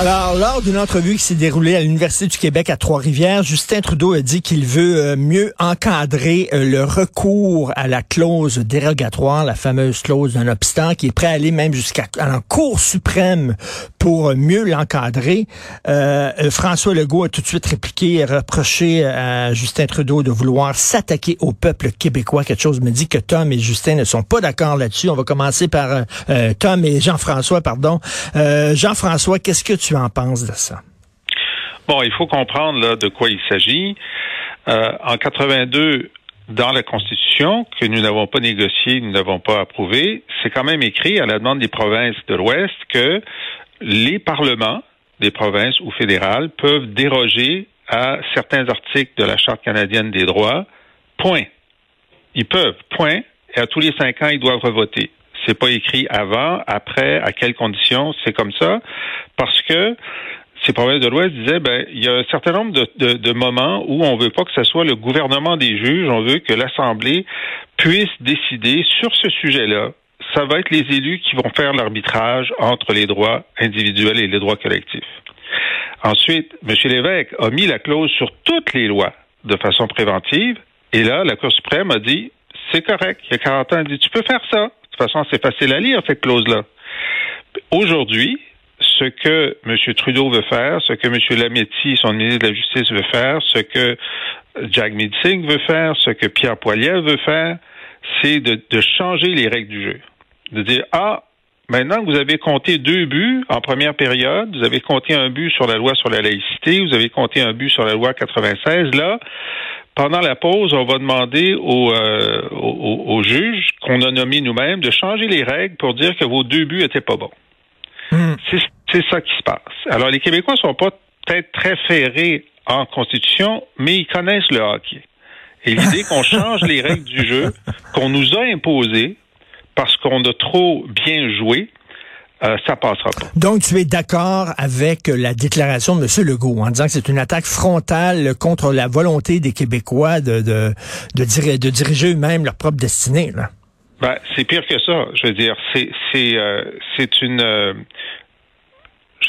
Alors, lors d'une entrevue qui s'est déroulée à l'Université du Québec à Trois-Rivières, Justin Trudeau a dit qu'il veut euh, mieux encadrer euh, le recours à la clause dérogatoire, la fameuse clause d'un obstant, qui est prêt à aller même jusqu'à la Cour suprême pour mieux l'encadrer. Euh, François Legault a tout de suite répliqué et reproché à Justin Trudeau de vouloir s'attaquer au peuple québécois. Quelque chose me dit que Tom et Justin ne sont pas d'accord là-dessus. On va commencer par Tom et Jean-François, pardon. Jean-François, qu'est-ce que tu en penses de ça? Bon, il faut comprendre de quoi il s'agit. Euh, en 82, dans la Constitution, que nous n'avons pas négociée, nous n'avons pas approuvée, c'est quand même écrit à la demande des provinces de l'Ouest que les parlements des provinces ou fédérales peuvent déroger à certains articles de la Charte canadienne des droits. Point. Ils peuvent. Point. Et à tous les cinq ans, ils doivent revoter. C'est pas écrit avant, après, à quelles conditions. C'est comme ça parce que ces provinces de l'Ouest disaient, ben, il y a un certain nombre de, de, moments où on veut pas que ce soit le gouvernement des juges, on veut que l'Assemblée puisse décider sur ce sujet-là. Ça va être les élus qui vont faire l'arbitrage entre les droits individuels et les droits collectifs. Ensuite, M. Lévesque a mis la clause sur toutes les lois de façon préventive, et là, la Cour suprême a dit, c'est correct, il y a 40 ans, elle dit, tu peux faire ça. De toute façon, c'est facile à lire, cette clause-là. Aujourd'hui, ce que M. Trudeau veut faire, ce que M. Lametti, son ministre de la Justice, veut faire, ce que Jack Singh veut faire, ce que Pierre Poilievre veut faire, c'est de, changer les règles du jeu. De dire, ah, maintenant que vous avez compté deux buts en première période, vous avez compté un but sur la loi sur la laïcité, vous avez compté un but sur la loi 96, là, pendant la pause, on va demander aux, euh, juges qu'on a nommés nous-mêmes de changer les règles pour dire que vos deux buts étaient pas bons. Hmm. C'est ça qui se passe. Alors, les Québécois sont pas peut-être très ferrés en Constitution, mais ils connaissent le hockey. Et l'idée qu'on change les règles du jeu, qu'on nous a imposées parce qu'on a trop bien joué, euh, ça passera pas. Donc, tu es d'accord avec la déclaration de M. Legault en disant que c'est une attaque frontale contre la volonté des Québécois de, de, de, de diriger eux-mêmes leur propre destinée, là? Ben, c'est pire que ça. Je veux dire, c'est c'est euh, c'est une euh,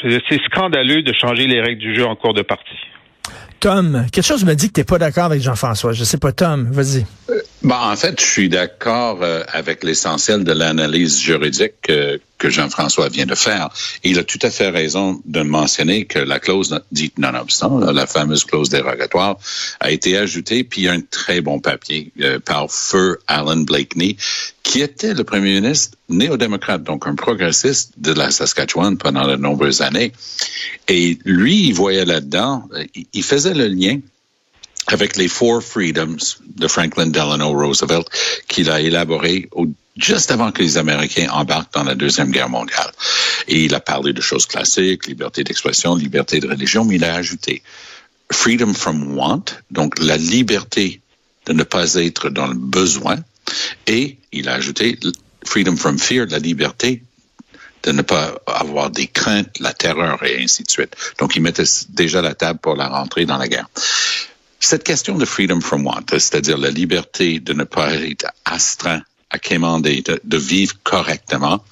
c'est scandaleux de changer les règles du jeu en cours de partie. Tom, quelque chose me dit que tu n'es pas d'accord avec Jean-François. Je sais pas, Tom, vas-y. Bon, en fait, je suis d'accord euh, avec l'essentiel de l'analyse juridique que, que Jean-François vient de faire. Il a tout à fait raison de mentionner que la clause dite non-obstant, la fameuse clause dérogatoire, a été ajoutée, puis il y a un très bon papier euh, par Feu Alan Blakeney, qui était le premier ministre néo-démocrate, donc un progressiste de la Saskatchewan pendant de nombreuses années. Et lui, il voyait là-dedans, il faisait le lien avec les Four Freedoms de Franklin Delano Roosevelt qu'il a élaboré juste avant que les Américains embarquent dans la Deuxième Guerre mondiale. Et il a parlé de choses classiques, liberté d'expression, liberté de religion, mais il a ajouté Freedom from Want, donc la liberté de ne pas être dans le besoin, et il a ajouté Freedom from Fear, la liberté de ne pas avoir des craintes, la terreur et ainsi de suite. Donc, il mettait déjà la table pour la rentrée dans la guerre. Cette question de freedom from want, c'est-à-dire la liberté de ne pas être astreint à quémander, de, vivre correctement,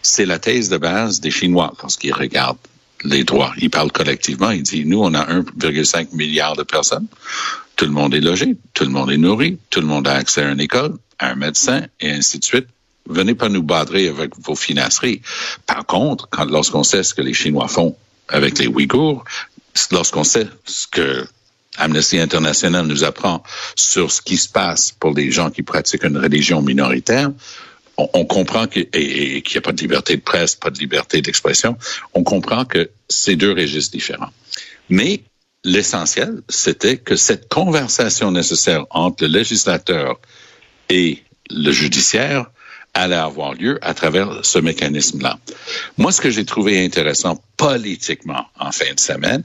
c'est la thèse de base des Chinois lorsqu'ils regardent les droits. Ils parlent collectivement, ils disent, nous, on a 1,5 milliard de personnes, tout le monde est logé, tout le monde est nourri, tout le monde a accès à une école, à un médecin, et ainsi de suite. Venez pas nous badrer avec vos financeries. Par contre, quand, lorsqu'on sait ce que les Chinois font avec les Ouïghours, lorsqu'on sait ce que Amnesty International nous apprend sur ce qui se passe pour les gens qui pratiquent une religion minoritaire, on, comprend qu'il n'y a pas de liberté de presse, pas de liberté d'expression. On comprend que c'est deux registres différents. Mais l'essentiel, c'était que cette conversation nécessaire entre le législateur et le judiciaire allait avoir lieu à travers ce mécanisme-là. Moi, ce que j'ai trouvé intéressant politiquement en fin de semaine,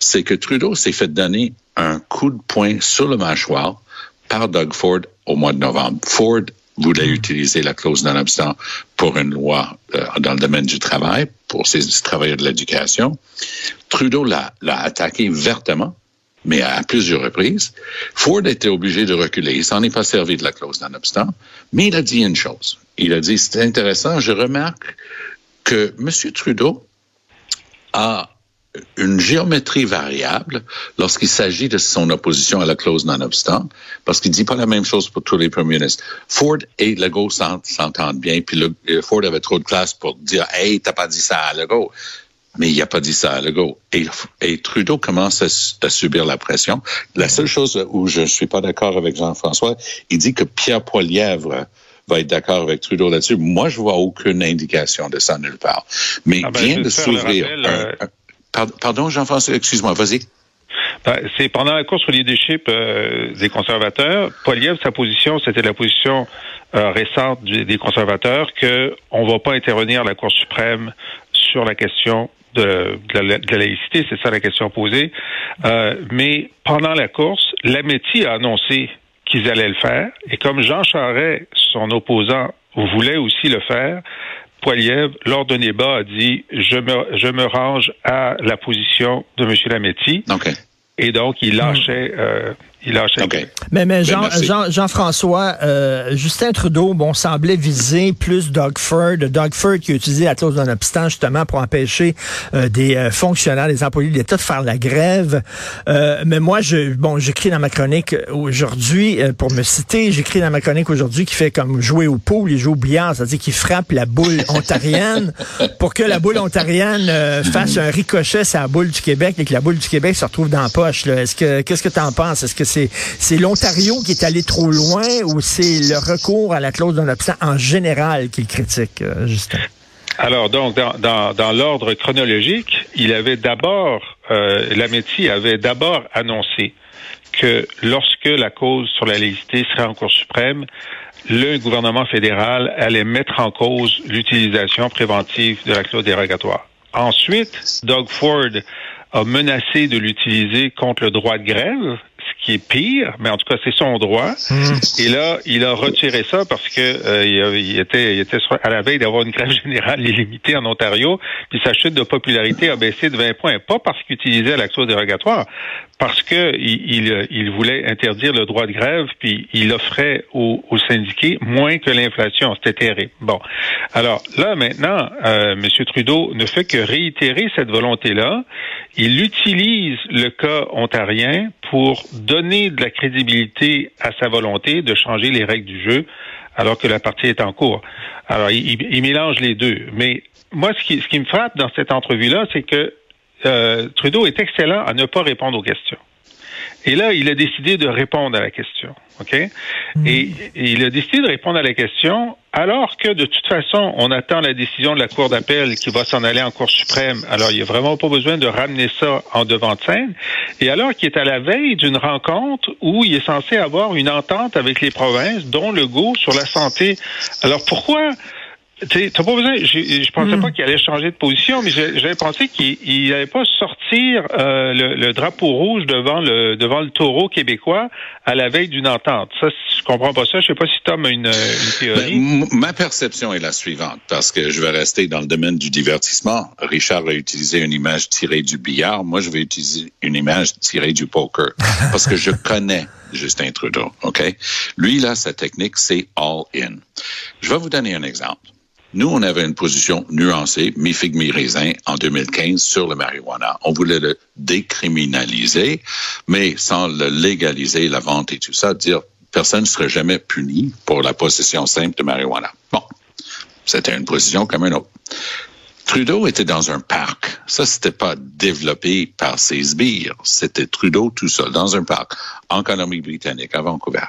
c'est que Trudeau s'est fait donner un coup de poing sur le mâchoire par Doug Ford au mois de novembre. Ford voulait utiliser la clause non-obstant pour une loi euh, dans le domaine du travail, pour ces travailleurs de l'éducation. Trudeau l'a attaqué vertement mais à plusieurs reprises. Ford était obligé de reculer. Il s'en est pas servi de la clause non-obstant, mais il a dit une chose. Il a dit, c'est intéressant, je remarque que M. Trudeau a une géométrie variable lorsqu'il s'agit de son opposition à la clause non-obstant, parce qu'il dit pas la même chose pour tous les premiers ministres. Ford et Legault s'entendent bien, puis euh, Ford avait trop de classe pour dire « Hey, t'as pas dit ça à Legault ». Mais il n'a pas dit ça à Legault. Et, et Trudeau commence à, subir la pression. La seule chose où je ne suis pas d'accord avec Jean-François, il dit que Pierre Poilièvre va être d'accord avec Trudeau là-dessus. Moi, je vois aucune indication de ça nulle part. Mais ah ben, vient de s'ouvrir. Euh, pardon, Jean-François, excuse-moi, vas-y. Ben, c'est pendant la course au leadership euh, des conservateurs, Poilievre, sa position, c'était la position euh, récente des conservateurs que on va pas intervenir à la Cour suprême sur la question de, la, laïcité, c'est ça la question posée. Euh, mais pendant la course, l'Améti a annoncé qu'ils allaient le faire, et comme Jean Charest, son opposant, voulait aussi le faire, Poiliev, lors d'un débat, a dit je me, je me range à la position de M. Lametti. Et donc, il lâchait, euh, il lâchait. Mais, mais Jean, Jean, Jean-François, euh, Justin Trudeau, bon, semblait viser plus Doug Ford. Doug Ford qui a utilisé la clause d'un obstant justement pour empêcher euh, des euh, fonctionnaires, des employés de l'État de faire la grève. Euh, mais moi, je, bon, j'écris dans ma chronique aujourd'hui, pour me citer, j'écris dans ma chronique aujourd'hui qui fait comme jouer au pool, il joue au billard, c'est-à-dire qu'il frappe la boule ontarienne pour que la boule ontarienne fasse un ricochet sur la boule du Québec et que la boule du Québec se retrouve dans la poche. Est-ce que, qu'est-ce que tu en penses? Est-ce que c'est l'Ontario qui est allé trop loin ou c'est le recours à la clause d'un absent en général qu'il critique, euh, Justin? Alors, donc, dans, l'ordre chronologique, il avait d'abord, euh, Lametti avait d'abord annoncé que lorsque la cause sur la laïcité serait en Cour suprême, le gouvernement fédéral allait mettre en cause l'utilisation préventive de la clause dérogatoire. Ensuite, Doug Ford a menacé de l'utiliser contre le droit de grève qui est pire, mais en tout cas, c'est son droit. Hmm. Et là, il a retiré ça parce que euh, il, était, il était à la veille d'avoir une grève générale illimitée en Ontario, puis sa chute de popularité a baissé de 20 points. Pas parce qu'il utilisait l'action dérogatoire, parce que il, il, voulait interdire le droit de grève, puis il offrait aux, aux syndiqués moins que l'inflation. C'était terrible. Bon. Alors là, maintenant, euh, M. Trudeau ne fait que réitérer cette volonté-là. Il utilise le cas ontarien pour donner de la crédibilité à sa volonté de changer les règles du jeu alors que la partie est en cours. Alors, il, mélange les deux. Mais moi, ce qui, me frappe dans cette entrevue-là, c'est que euh, Trudeau est excellent à ne pas répondre aux questions. Et là, il a décidé de répondre à la question. OK? Mm. Et, il a décidé de répondre à la question alors que de toute façon, on attend la décision de la Cour d'appel qui va s'en aller en Cour suprême. Alors, il n'y a vraiment pas besoin de ramener ça en devant de scène. Et alors qu'il est à la veille d'une rencontre où il est censé avoir une entente avec les provinces, dont le go sur la santé. Alors, pourquoi T'as pas besoin. Je, je pensais hmm. pas qu'il allait changer de position, mais j'avais pensé qu'il n'allait pas sortir euh, le, drapeau rouge devant le devant le taureau québécois à la veille d'une entente. Ça, je comprends pas ça. Je sais pas si Tom a une, une théorie. Ben, ma perception est la suivante, parce que je vais rester dans le domaine du divertissement. Richard a utilisé une image tirée du billard. Moi, je vais utiliser une image tirée du poker, parce que je connais Justin Trudeau. Ok, lui là, sa technique, c'est all in. Je vais vous donner un exemple. Nous, on avait une position nuancée, mi-figue, mi-raisin, en 2015 sur le marijuana. On voulait le décriminaliser, mais sans le légaliser, la vente et tout ça, dire personne ne serait jamais puni pour la possession simple de marijuana. Bon, c'était une position comme une autre. Trudeau était dans un parc. Ça, c'était pas développé par ses sbires. C'était Trudeau tout seul dans un parc en Colombie-Britannique, à Vancouver.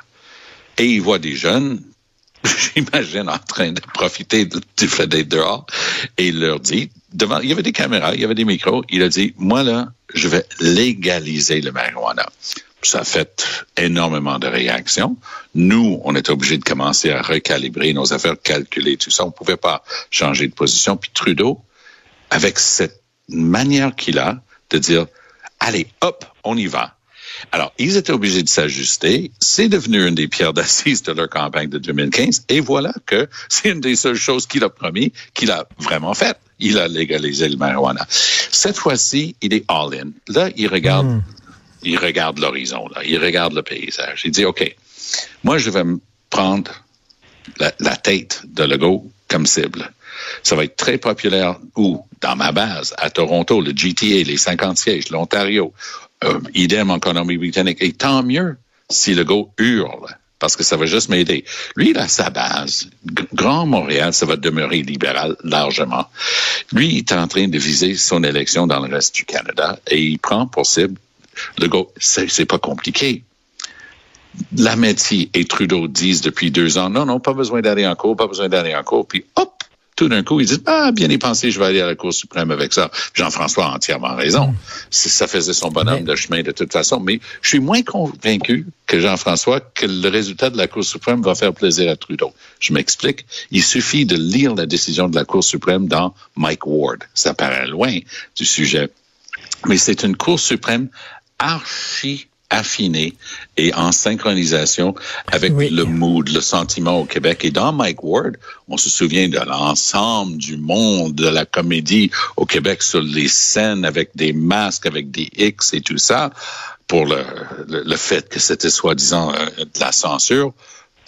Et il voit des jeunes j'imagine, en train de profiter du d'être dehors, et il leur dit, devant, il y avait des caméras, il y avait des micros, il a dit, moi là, je vais légaliser le marijuana. Ça a fait énormément de réactions. Nous, on était obligés de commencer à recalibrer nos affaires, calculer tout ça. On pouvait pas changer de position. Puis Trudeau, avec cette manière qu'il a de dire, allez, hop, on y va. Alors, ils étaient obligés de s'ajuster. C'est devenu une des pierres d'assises de leur campagne de 2015. Et voilà que c'est une des seules choses qu'il a promis qu'il a vraiment fait. Il a légalisé le marijuana. Cette fois-ci, il est all-in. Là, il regarde, Hmm. il regarde l'horizon, là. Il regarde le paysage. Il dit, OK, moi, je vais me prendre la, la tête de Legault comme cible. Ça va être très populaire où? Dans ma base, à Toronto, le GTA, les 50 sièges, l'Ontario, euh, idem en Colombie-Britannique. Et tant mieux si Legault hurle, parce que ça va juste m'aider. Lui, il a sa base. Grand Montréal, ça va demeurer libéral largement. Lui, il est en train de viser son élection dans le reste du Canada et il prend pour cible Legault. C'est c'est pas compliqué. Lametti et Trudeau disent depuis deux ans, non, non, pas besoin d'aller en cours, pas besoin d'aller en cours. Puis hop, tout d'un coup, ils disent, ah, bien y penser, je vais aller à la Cour suprême avec ça. Jean-François a entièrement raison. C'est- Ça faisait son bonhomme de chemin de toute façon. Mais je suis moins convaincu que Jean-François que le résultat de la Cour suprême va faire plaisir à Trudeau. Je m'explique. Il suffit de lire la décision de la Cour suprême dans Mike Ward. Ça paraît loin du sujet. Mais c'est une Cour suprême archi affinée et en synchronisation avec Oui. le mood, le sentiment au Québec. Et dans Mike Ward, on se souvient de l'ensemble du monde de la comédie au Québec sur les scènes avec des masques, avec des X et tout ça, pour le, le, le fait que c'était soi-disant euh, de la censure.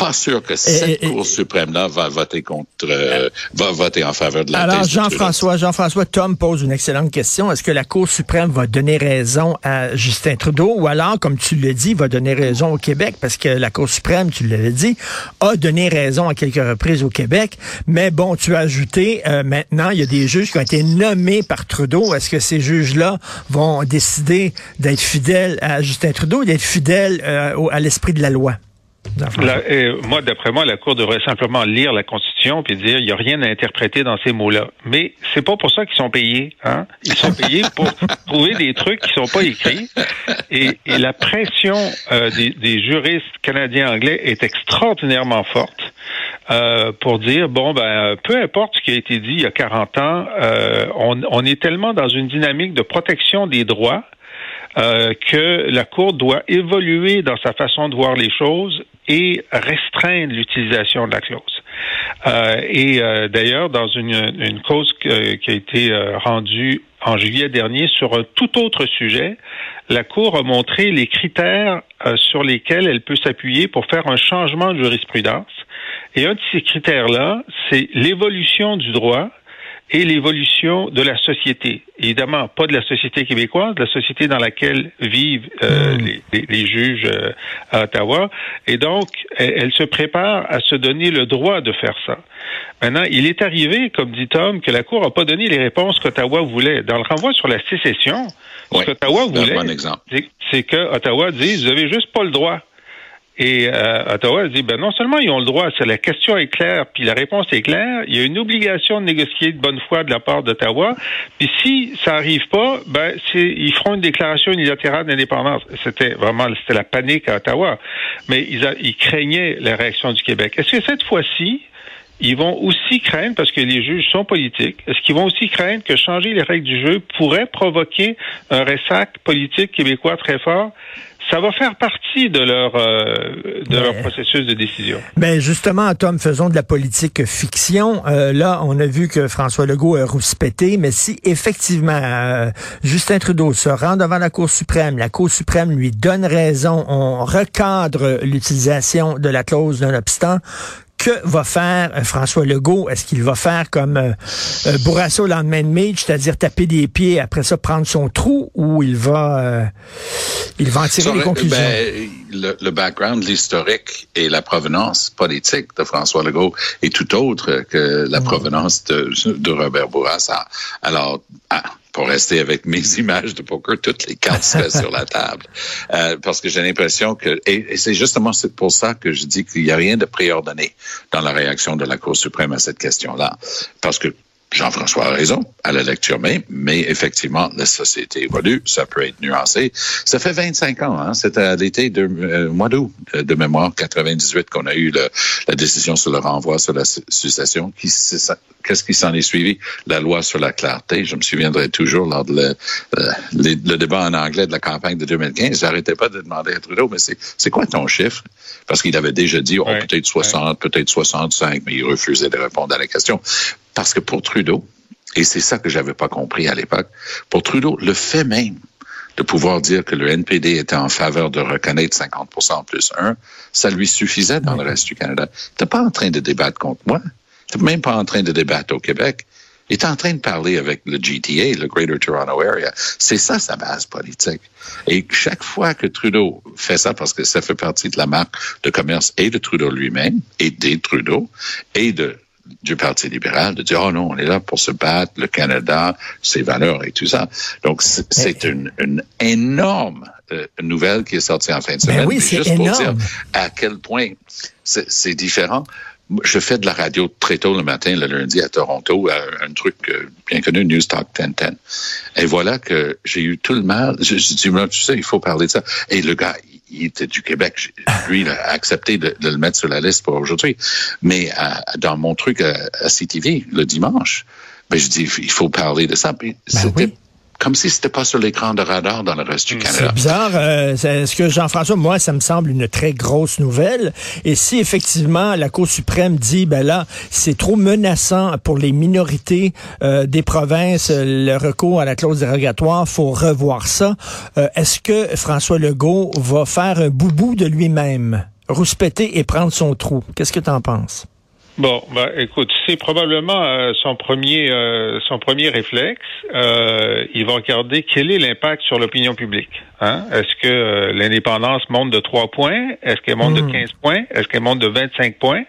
Pas sûr que cette et- Cour suprême-là va voter contre, euh, va voter en faveur de la Alors. Jean-François, Jean-François, Tom pose une excellente question. Est-ce que la Cour suprême va donner raison à Justin Trudeau ou alors, comme tu le dis, va donner raison au Québec? Parce que la Cour suprême, tu l'avais dit, a donné raison à quelques reprises au Québec. Mais bon, tu as ajouté, euh, maintenant, il y a des juges qui ont été nommés par Trudeau. Est-ce que ces juges-là vont décider d'être fidèles à Justin Trudeau ou d'être fidèles euh, au- à l'esprit de la loi? La- euh, moi, d'après moi, la Cour devrait simplement lire la Constitution puis dire il n'y a rien à interpréter dans ces mots-là. Mais c'est pas pour ça qu'ils sont payés. Hein? Ils sont payés pour trouver des trucs qui sont pas écrits. Et, et la pression euh, des, des juristes canadiens-anglais est extraordinairement forte. euh, pour dire bon ben peu importe ce qui a été dit il y a 40 ans, euh, on, on est tellement dans une dynamique de protection des droits euh, que la Cour doit évoluer dans sa façon de voir les choses et restreindre l'utilisation de la clause. Euh, et euh, d'ailleurs, dans une, une cause qui a été euh, rendue en juillet dernier sur un tout autre sujet, la Cour a montré les critères sur lesquels elle peut s'appuyer pour faire un changement de jurisprudence. Et un de ces critères-là, c'est l'évolution du droit et l'évolution de la société. Évidemment, pas de la société québécoise, de la société dans laquelle vivent euh, les, les- les juges euh, à Ottawa. Et donc, elle, elle se prépare à se donner le droit de faire ça. Maintenant, il est arrivé, comme dit Tom, que la Cour n'a pas donné les réponses qu'Ottawa voulait. Dans le renvoi sur la sécession, Oui, ce qu'Ottawa voulait, bon c'est- que Ottawa dit, vous avez juste pas le droit. Et euh, Ottawa dit, ben non seulement ils ont le droit, c'est la question est claire, puis la réponse est claire, il y a une obligation de négocier de bonne foi de la part d'Ottawa, puis si ça arrive pas, ben ils feront une déclaration unilatérale d'indépendance. C'était vraiment c'était la panique à Ottawa, mais ils, a- ils craignaient la réaction du Québec. Est-ce que cette fois-ci ils vont aussi craindre, parce que les juges sont politiques, est-ce qu'ils vont aussi craindre que changer les règles du jeu pourrait provoquer un ressac politique québécois très fort? Ça va faire partie de leur, euh, de leur Mais- processus de décision. Ben justement, Tom, faisons de la politique fiction. Euh, là, on a vu que François Legault a rouspété, mais si effectivement euh, Justin Trudeau se rend devant la Cour suprême, la Cour suprême lui donne raison, on recadre l'utilisation de la clause d'un obstant, que va faire euh, François Legault? Est-ce qu'il va faire comme euh, euh, Bourassa au lendemain de match, c'est-à-dire taper des pieds, après ça prendre son trou, ou il va, euh, il va en tirer Ça les conclusions? ben, le, le background, l'historique et la provenance politique de François Legault est tout autre que la provenance de, de Robert Bourassa. Alors, ah, pour rester avec mes images de poker, toutes les cartes seraient sur la table. Euh, parce que j'ai l'impression que, et, et c'est justement pour ça que je dis qu'il n'y a rien de préordonné dans la réaction de la Cour suprême à cette question-là. Parce que Jean-François a raison à la lecture même, mais effectivement, la société évolue, ça peut être nuancé. Ça fait 25 ans, hein, c'était à l'été de euh, mois d'août de, mémoire 98 qu'on a eu le, la décision sur le renvoi sur la succession. Qu'est-ce qui s'en est suivi? La loi sur la clarté. Je me souviendrai toujours lors de le, le, le débat en anglais de la campagne de 2015. J'arrêtais pas de demander à Trudeau, mais c'est quoi ton chiffre? Parce qu'il avait déjà dit, oh, peut-être 60, peut-être 65, mais il refusait de répondre à la question. Parce que pour Trudeau, et c'est ça que j'avais pas compris à l'époque, pour Trudeau, le fait même de pouvoir dire que le NPD était en faveur de reconnaître 50% plus 1, ça lui suffisait dans le reste du Canada. Tu pas en train de débattre contre moi. Tu même pas en train de débattre au Québec. Il est en train de parler avec le GTA, le Greater Toronto Area. C'est ça sa base politique. Et chaque fois que Trudeau fait ça, parce que ça fait partie de la marque de commerce et de Trudeau lui-même, et des Trudeau, et de du Parti libéral de dire, oh non, on est là pour se battre, le Canada, ses valeurs et tout ça. Donc, c'est une, une énorme euh, nouvelle qui est sortie en fin de ben semaine. oui, c'est juste pour dire à quel point c'est différent. Je fais de la radio très tôt le matin, le lundi à Toronto, un truc euh, bien connu, News Talk 1010. Et voilà que j'ai eu tout le mal. Je, je dis, tu sais, il faut parler de ça. Et le gars, il était du Québec. Lui, il a accepté de, le mettre sur la liste pour aujourd'hui. Mais dans mon truc à, CTV, le dimanche, ben, je dis, il faut parler de ça. Ben c'était comme si c'était pas sur l'écran de radar dans le reste du Canada. C'est bizarre. Euh, ce que Jean-François, moi, ça me semble une très grosse nouvelle. Et si effectivement la Cour suprême dit, ben là, c'est trop menaçant pour les minorités euh, des provinces, le recours à la clause dérogatoire, faut revoir ça. Euh, est-ce que François Legault va faire un boubou de lui-même, rouspéter et prendre son trou Qu'est-ce que tu en penses? Bon, bah, écoute, c'est probablement euh, son premier euh, son premier réflexe. Euh, il va regarder quel est l'impact sur l'opinion publique. Hein? Est-ce que l'indépendance monte de 3 points? Est-ce qu'elle monte de 15 hmm. points? Est-ce qu'elle monte de 25 points?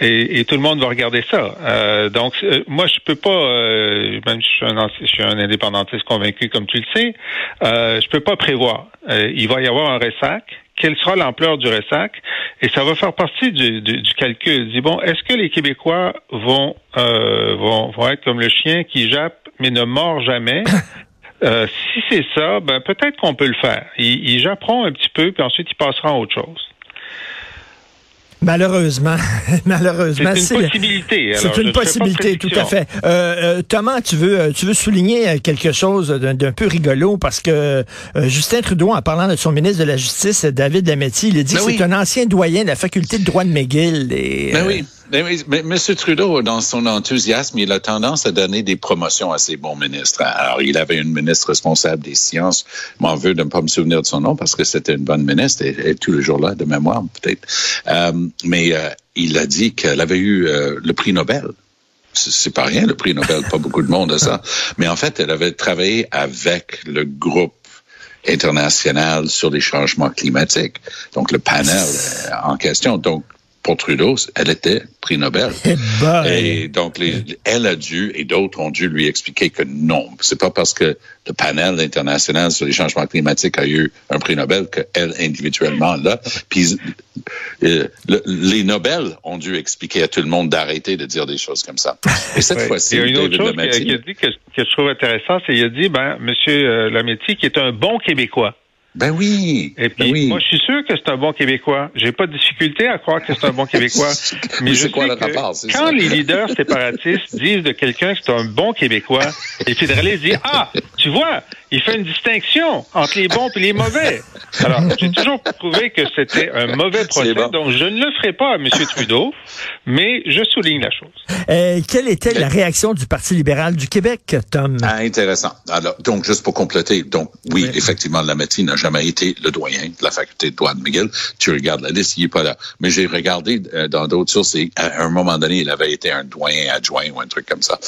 Et, tout le monde va regarder ça. donc, moi, je peux pas, même si je suis, un, je suis un indépendantiste convaincu, comme tu le sais, je peux pas prévoir. il va y avoir un ressac quelle sera l'ampleur du ressac et ça va faire partie du, du, du calcul. Dis bon, est-ce que les Québécois vont, euh, vont vont être comme le chien qui jappe mais ne mord jamais? Euh, Si c'est ça, ben peut-être qu'on peut le faire. Ils, ils japperont un petit peu puis ensuite ils passeront à autre chose. Malheureusement, malheureusement, c'est une possibilité. C'est une possibilité, tout à fait. Euh, euh, Thomas, tu veux, euh, tu veux souligner quelque chose d'un peu rigolo parce que Justin Trudeau, en parlant de son ministre de la Justice, David Lametti, il a dit ben que c'est un ancien doyen de la faculté de droit de McGill. Et, ben oui. Mais, M. Trudeau, dans son enthousiasme, il a tendance à donner des promotions à ses bons ministres. Alors, il avait une ministre responsable des sciences. M'en veux de ne pas me souvenir de son nom parce que c'était une bonne ministre et, et tous les jours là de mémoire, peut-être. Euh, mais euh, il a dit qu'elle avait eu euh, le prix Nobel. C'est pas rien, le prix Nobel. Pas beaucoup de monde a ça. Mais en fait, elle avait travaillé avec le groupe international sur les changements climatiques. Donc, le panel en question. Donc, pour Trudeau, elle était prix Nobel. Eh ben. Et donc, les, elle a dû, et d'autres ont dû lui expliquer que non, c'est pas parce que le panel international sur les changements climatiques a eu un prix Nobel qu'elle individuellement là. Puis euh, les Nobel ont dû expliquer à tout le monde d'arrêter de dire des choses comme ça. Et cette fois-ci, il y a une autre chose qu'il a dit que, que, je trouve intéressant, c'est qu'il a dit, ben, Monsieur euh, Lametti, qui est un bon Québécois. Ben oui. Et puis, ben moi, je suis sûr que c'est un bon Québécois. J'ai pas de difficulté à croire que c'est un bon Québécois. Mais je quoi sais que rapport, quand les leaders séparatistes disent de quelqu'un que c'est un bon Québécois, les fédéralistes disent Ah, tu vois, il fait une distinction entre les bons et les mauvais. Alors, j'ai toujours trouvé que c'était un mauvais procès, donc je ne le ferai pas à M. Trudeau, mais je souligne la chose. Euh, quelle était la réaction du Parti libéral du Québec, Tom? Ah, intéressant. Alors, donc, juste pour compléter, donc, oui, effectivement, la médecine n'a jamais été le doyen de la faculté de droit de McGill. Tu regardes la liste, il n'est pas là. Mais j'ai regardé euh, dans d'autres sources et à un moment donné, il avait été un doyen adjoint ou un truc comme ça.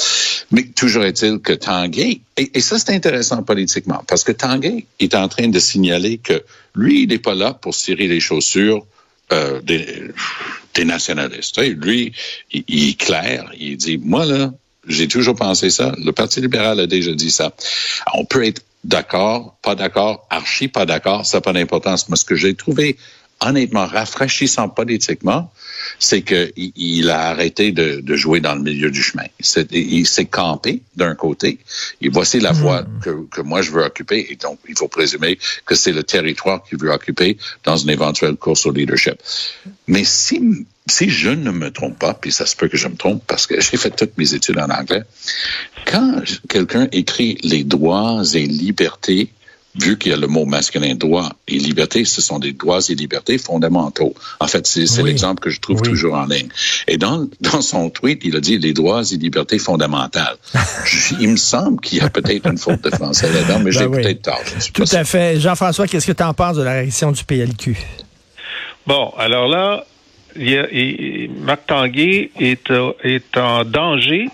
Mais toujours est-il que Tanguay, et, ça, c'est intéressant politiquement, parce que Tanguay est en train de signaler que lui, il n'est pas là pour cirer les chaussures euh, des, nationalistes. Lui, il, est clair. Il dit, moi, là, j'ai toujours pensé ça. Le Parti libéral a déjà dit ça. On peut être d'accord, pas d'accord, archi pas d'accord, ça n'a pas d'importance. Mais ce que j'ai trouvé honnêtement rafraîchissant politiquement, c'est qu'il il a arrêté de, de, jouer dans le milieu du chemin. il s'est campé d'un côté, et voici la voie hmm. que, que, moi je veux occuper, et donc il faut présumer que c'est le territoire qu'il veut occuper dans une éventuelle course au leadership. Mais si si je ne me trompe pas, puis ça se peut que je me trompe parce que j'ai fait toutes mes études en anglais, quand quelqu'un écrit les droits et libertés, vu qu'il y a le mot masculin droit et liberté, ce sont des droits et libertés fondamentaux. En fait, c'est l'exemple que je trouve toujours en ligne. Et dans, dans son tweet, il a dit les droits et libertés fondamentales. il me semble qu'il y a peut-être une faute de français là-dedans, mais ben j'ai peut-être tort. Tout à fait. Jean-François, qu'est-ce que tu en penses de la réaction du PLQ? Bon, alors là, Marc Tanguay est, euh, est en danger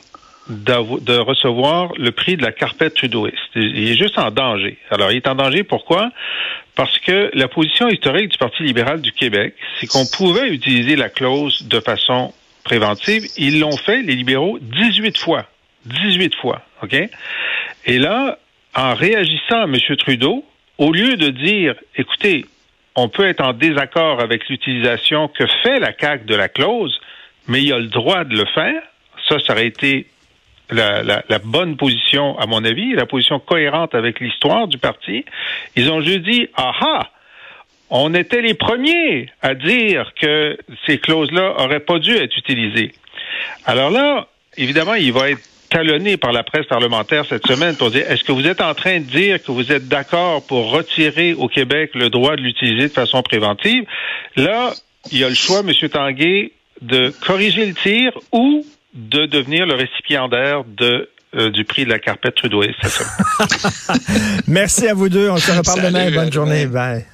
de recevoir le prix de la carpette trudeauiste. Il est juste en danger. Alors, il est en danger pourquoi? Parce que la position historique du Parti libéral du Québec, c'est qu'on pouvait utiliser la clause de façon préventive. Ils l'ont fait, les libéraux, 18 fois. 18 fois, OK? Et là, en réagissant à M. Trudeau, au lieu de dire, écoutez, on peut être en désaccord avec l'utilisation que fait la CAQ de la clause, mais il a le droit de le faire. Ça, ça aurait été la, bonne position, à mon avis, la position cohérente avec l'histoire du parti. Ils ont juste dit, aha, on était les premiers à dire que ces clauses-là auraient pas dû être utilisées. Alors là, évidemment, il va être talonné par la presse parlementaire cette semaine pour dire est-ce que vous êtes en train de dire que vous êtes d'accord pour retirer au Québec le droit de l'utiliser de façon préventive? Là, il y a le choix, M. Tanguay, de corriger le tir ou de devenir le récipiendaire de euh, du prix de la carpette Trudeau. Merci à vous deux. On se reparle demain. Bonne journée. Bye.